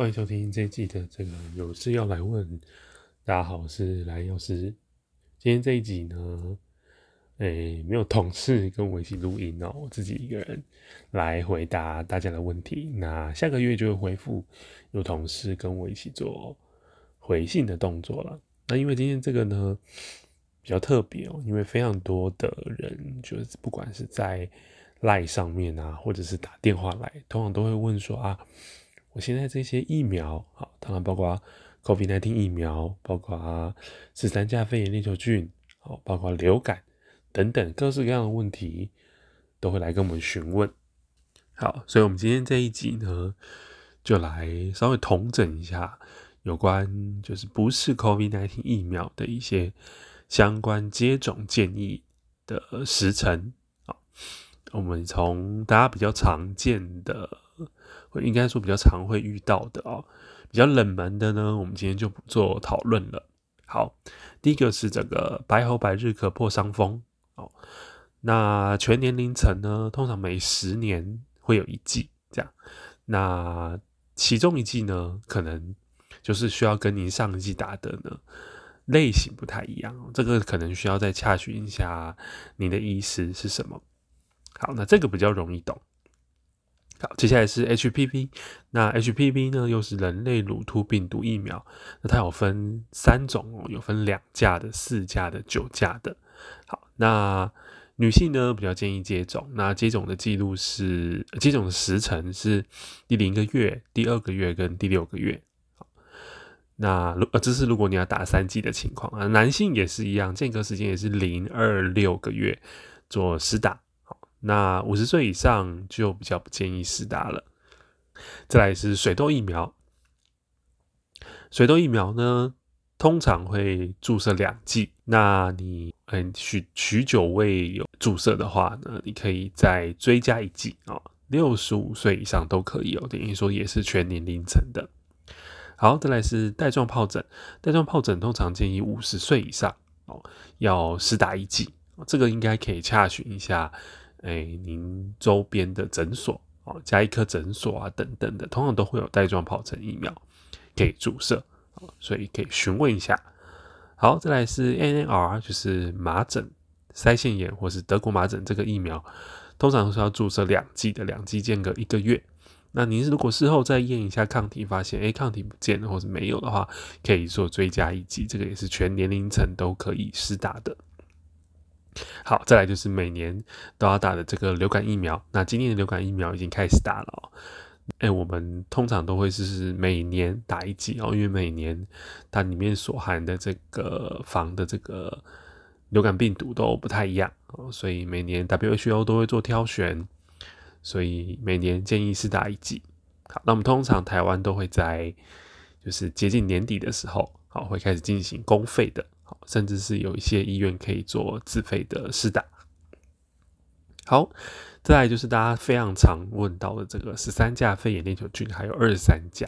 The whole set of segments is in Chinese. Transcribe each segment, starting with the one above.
欢迎收听这一季的这个有事要来问。大家好，我是莱药师。今天这一集呢，诶、没有同事跟我一起录音哦，我自己一个人来回答大家的问题。那下个月就会恢复有同事跟我一起做回信的动作了。那因为今天这个呢比较特别哦，因为非常多的人就是不管是在 LINE 上面啊，或者是打电话来，通常都会问说啊。我现在这些疫苗，好，当然包括 COVID-19 疫苗，包括十三价肺炎链球菌，好，包括流感等等各式各样的问题，都会来跟我们询问。好，所以我们今天这一集呢，就来稍微统整一下有关就是不是 COVID-19 疫苗的一些相关接种建议的时程。好，我们从大家比较常见的。会应该说比较常会遇到的哦，比较冷门的呢，我们今天就不做讨论了。好，第一个是这个白喉百日咳破伤风哦，那全年龄层呢，通常每十年会有一剂这样，那其中一剂呢，可能就是需要跟您上一季打的呢类型不太一样，这个可能需要再洽询一下您的医师是什么。好，那这个比较容易懂。好，接下来是 HPV，那 HPV 呢，又是人类乳突病毒疫苗，那它有分三种哦，有分两价的、四价的、九价的。好，那女性呢比较建议接种，那接种的记录是接种的时程是第零个月、第二个月跟第六个月。那如呃这是如果你要打三剂的情况啊，男性也是一样，间隔时间也是零二六个月做施打。那五十岁以上就比较不建议施打了。再来是水痘疫苗，水痘疫苗呢，通常会注射两剂。那你嗯许许久未有注射的话呢，你可以再追加一剂哦。六十五岁以上都可以哦，等于说也是全年龄层的。好，再来是带状疱疹，带状疱疹通常建议五十岁以上哦要施打一剂，这个应该可以查询一下。哎，您周边的诊所哦，家医科诊所啊等等的，通常都会有带状疱疹疫苗可以注射，所以可以询问一下。好，再来是 MMR，就是麻疹、腮腺炎或是德国麻疹这个疫苗，通常是要注射两剂的，两剂间隔一个月。那您如果事后再验一下抗体，发现哎抗体不见了或是没有的话，可以做追加一剂，这个也是全年龄层都可以施打的。好，再来就是每年都要打的这个流感疫苗。那今年的流感疫苗已经开始打了哦。哎，我们通常都会是每年打一剂哦，因为每年它里面所含的这个防的这个流感病毒都不太一样哦，所以每年 WHO 都会做挑选，所以每年建议是打一剂。好，那我们通常台湾都会在就是接近年底的时候，好，会开始进行公费的。甚至是有一些医院可以做自费的试打。好，再来就是大家非常常问到的这个十三价肺炎链球菌，还有二十三价。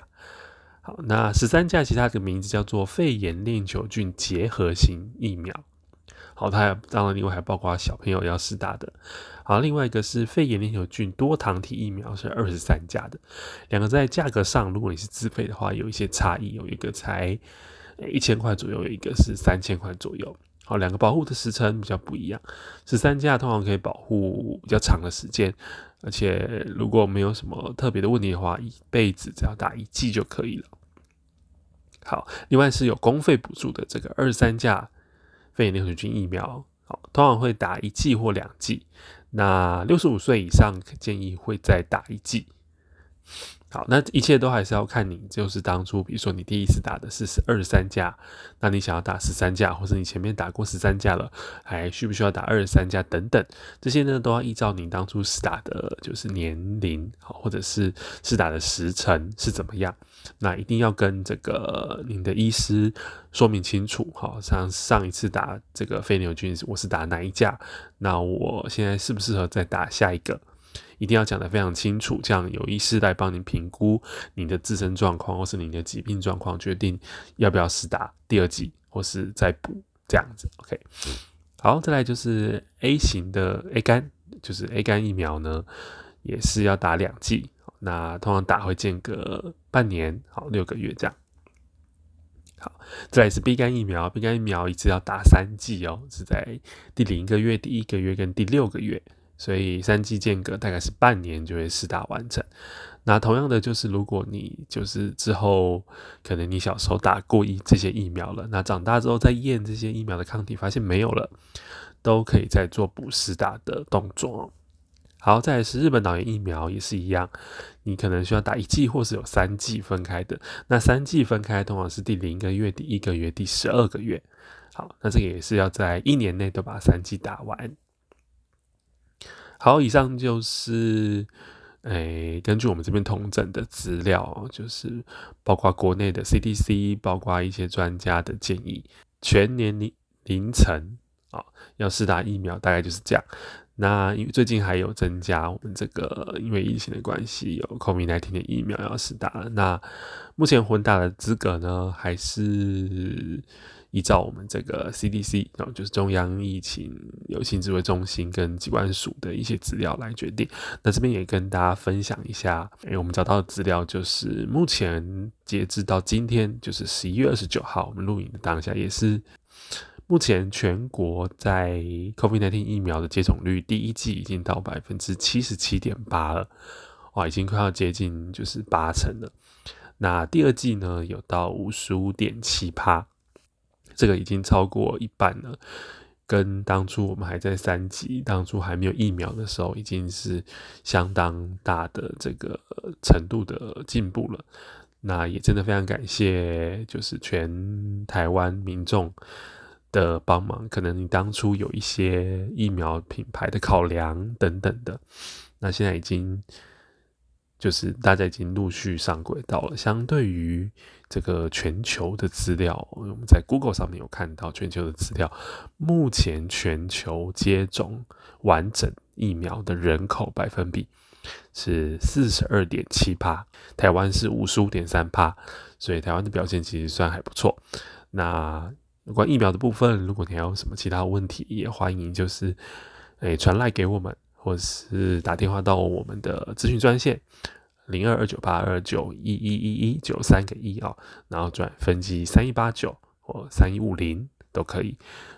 好，那十三价其实它的名字叫做肺炎链球菌结合型疫苗。好，它当然另外还包括小朋友要试打的。好，另外一个是肺炎链球菌多糖体疫苗，是二十三价的。两个在价格上，如果你是自费的话，有一些差异，有一个才。一千块左右，有一个是三千块左右。好，两个保护的时程比较不一样。十三价通常可以保护比较长的时间，而且如果没有什么特别的问题的话，一辈子只要打一剂就可以了。好，另外是有公费补助的这个二十三价肺炎链球菌疫苗，好，通常会打一剂或两剂。那六十五岁以上建议会再打一剂。好，那一切都还是要看你，就是当初，比如说你第一次打的是二十三价，那你想要打十三价，或者你前面打过十三价了，还需不需要打二十三价等等，这些呢都要依照你当初是打的，就是年龄，好，或者是是打的时辰是怎么样，那一定要跟这个您的医师说明清楚，好，像上一次打这个肺牛菌，我是打哪一价，那我现在适不适合再打下一个？一定要讲得非常清楚，这样有医师来帮你评估你的自身状况或是你的疾病状况，决定要不要施打第二剂或是再补这样子。OK，好，再来就是 A 型的 A 肝，就是 A 肝疫苗呢，也是要打两剂。那通常打会间隔半年，好六个月这样。好，再来是 B 肝疫苗，B 肝疫苗一次要打三剂哦，是在第零个月、第一个月跟第六个月，所以三剂间隔大概是半年就会施打完成。那同样的就是，如果你就是之后可能你小时候打过一这些疫苗了，那长大之后再验这些疫苗的抗体，发现没有了，都可以再做补施打的动作。好，再来是日本脑炎疫苗也是一样，你可能需要打一剂或是有三剂分开的。那三剂分开通常是第零个月、第一个月、第十二个月。好，那这个也是要在一年内都把三剂打完。好，以上就是诶、根据我们这边统整的资料，就是包括国内的 CDC，包括一些专家的建议，全年龄凌晨啊要试打疫苗，大概就是这样。那因为最近还有增加，我们这个因为疫情的关系，有 COVID-19 的疫苗要试打。那目前混打的资格呢，还是依照我们这个 CDC，然后就是中央疫情流行指挥中心跟疾管署的一些资料来决定。那这边也跟大家分享一下，哎，我们找到的资料就是目前截至到今天，就是十一月二十九号，我们录影的当下也是。目前全国在 COVID-19 疫苗的接种率，第一季已经到百分之七十七点八了，哇，已经快要接近就是八成了。那第二季呢，有到五十五点七趴，这个已经超过一半了。跟当初我们还在三级，当初还没有疫苗的时候，已经是相当大的这个程度的进步了。那也真的非常感谢，就是全台湾民众。的帮忙，可能你当初有一些疫苗品牌的考量等等的，那现在已经就是大家已经陆续上轨道了。相对于这个全球的资料，我们在 Google 上面有看到全球的资料，目前全球接种完整疫苗的人口百分比是四十二点七趴，台湾是五十五点三趴，所以台湾的表现其实算还不错。那有关疫苗的部分，如果你还有什么其他问题，也欢迎就是诶传赖给我们，或是打电话到我们的咨询专线零二二九八二九一一一一九三个一啊，然后转分机三一八九或三一五零都可以，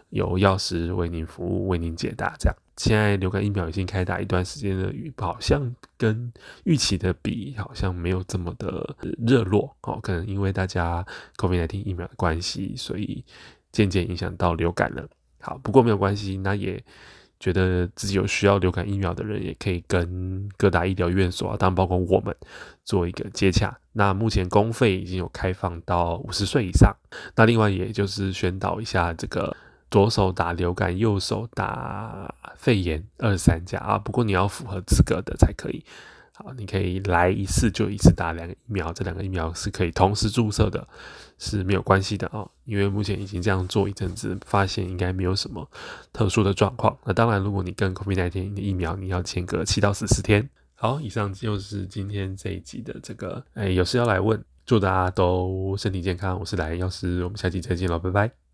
有药师为您服务，为您解答。这样，现在流感疫苗已经开打一段时间了，好像跟预期的比，好像没有这么的热络哦，可能因为大家 COVID-19 疫苗的关系，所以。渐渐影响到流感了。好，不过没有关系，那也觉得自己有需要流感疫苗的人，也可以跟各大医疗院所啊，当然包括我们做一个接洽。那目前公费已经有开放到五十岁以上。那另外也就是宣导一下，这个左手打流感，右手打肺炎，二三价啊。不过你要符合资格的才可以。好，你可以来一次就一次打两个疫苗，这两个疫苗是可以同时注射的，是没有关系的哦。因为目前已经这样做一阵子，发现应该没有什么特殊的状况。那当然，如果你跟 COVID-19 的疫苗，你要间隔七到十四天。好，以上就是今天这一集的这个，哎，有事要来问，祝大家都身体健康。我是莱恩药师，我们下期再见了，拜拜。